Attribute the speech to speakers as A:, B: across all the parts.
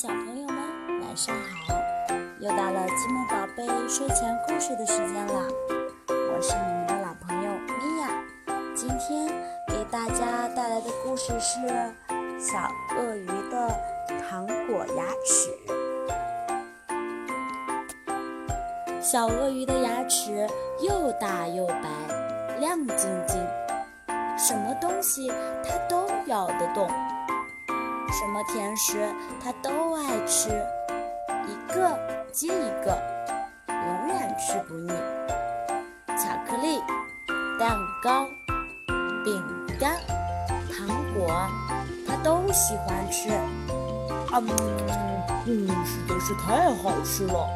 A: 小朋友们，晚上好！又到了积木宝贝睡前故事的时间了，我是你们的老朋友米娅。今天给大家带来的故事是《小鳄鱼的糖果牙齿》。小鳄鱼的牙齿又大又白，亮晶晶，什么东西它都咬得动。什么甜食他都爱吃，一个接一个，永远吃不腻。巧克力、蛋糕、饼干、糖果，他都喜欢吃。
B: 啊，嗯，实在是太好吃了。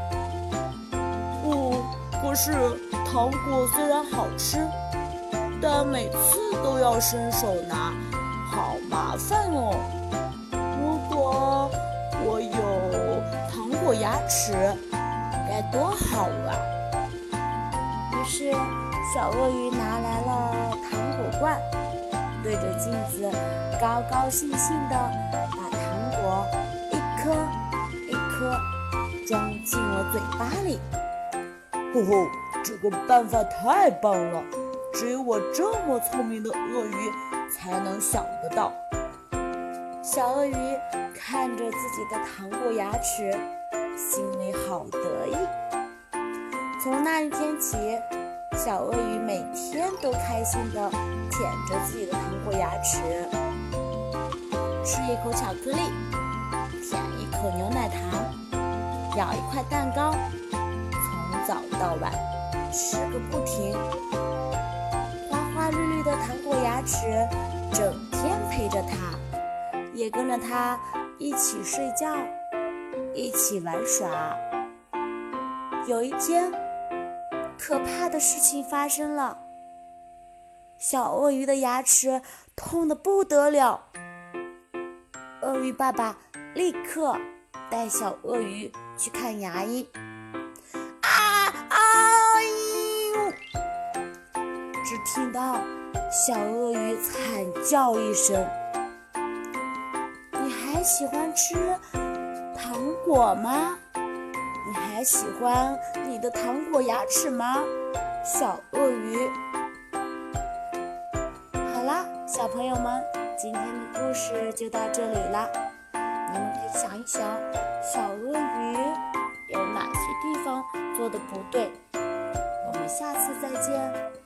B: 哦，可是糖果虽然好吃，但每次都要伸手拿，好麻烦哦。我我有糖果牙齿该多好啊！
A: 于是，小鳄鱼拿来了糖果罐，对着镜子高高兴兴地把糖果一颗一颗装进了嘴巴里。
B: 吼吼，这个办法太棒了！只有我这么聪明的鳄鱼才能想得到。
A: 小鳄鱼看着自己的糖果牙齿。心里好得意。从那一天起，小鳄鱼每天都开心地舔着自己的糖果牙齿，吃一口巧克力，舔一口牛奶糖，咬一块蛋糕，从早到晚吃个不停。花花绿绿的糖果牙齿整天陪着它，也跟着他一起睡觉。一起玩耍。有一天，可怕的事情发生了。小鳄鱼的牙齿痛得不得了。鳄鱼爸爸立刻带小鳄鱼去看牙医。啊啊！只听到小鳄鱼惨叫一声。还喜欢吃？糖果吗？你还喜欢你的糖果牙齿吗，小鳄鱼？好啦，小朋友们，今天的故事就到这里了。你们可以想一想，小鳄鱼有哪些地方做的不对？我们下次再见。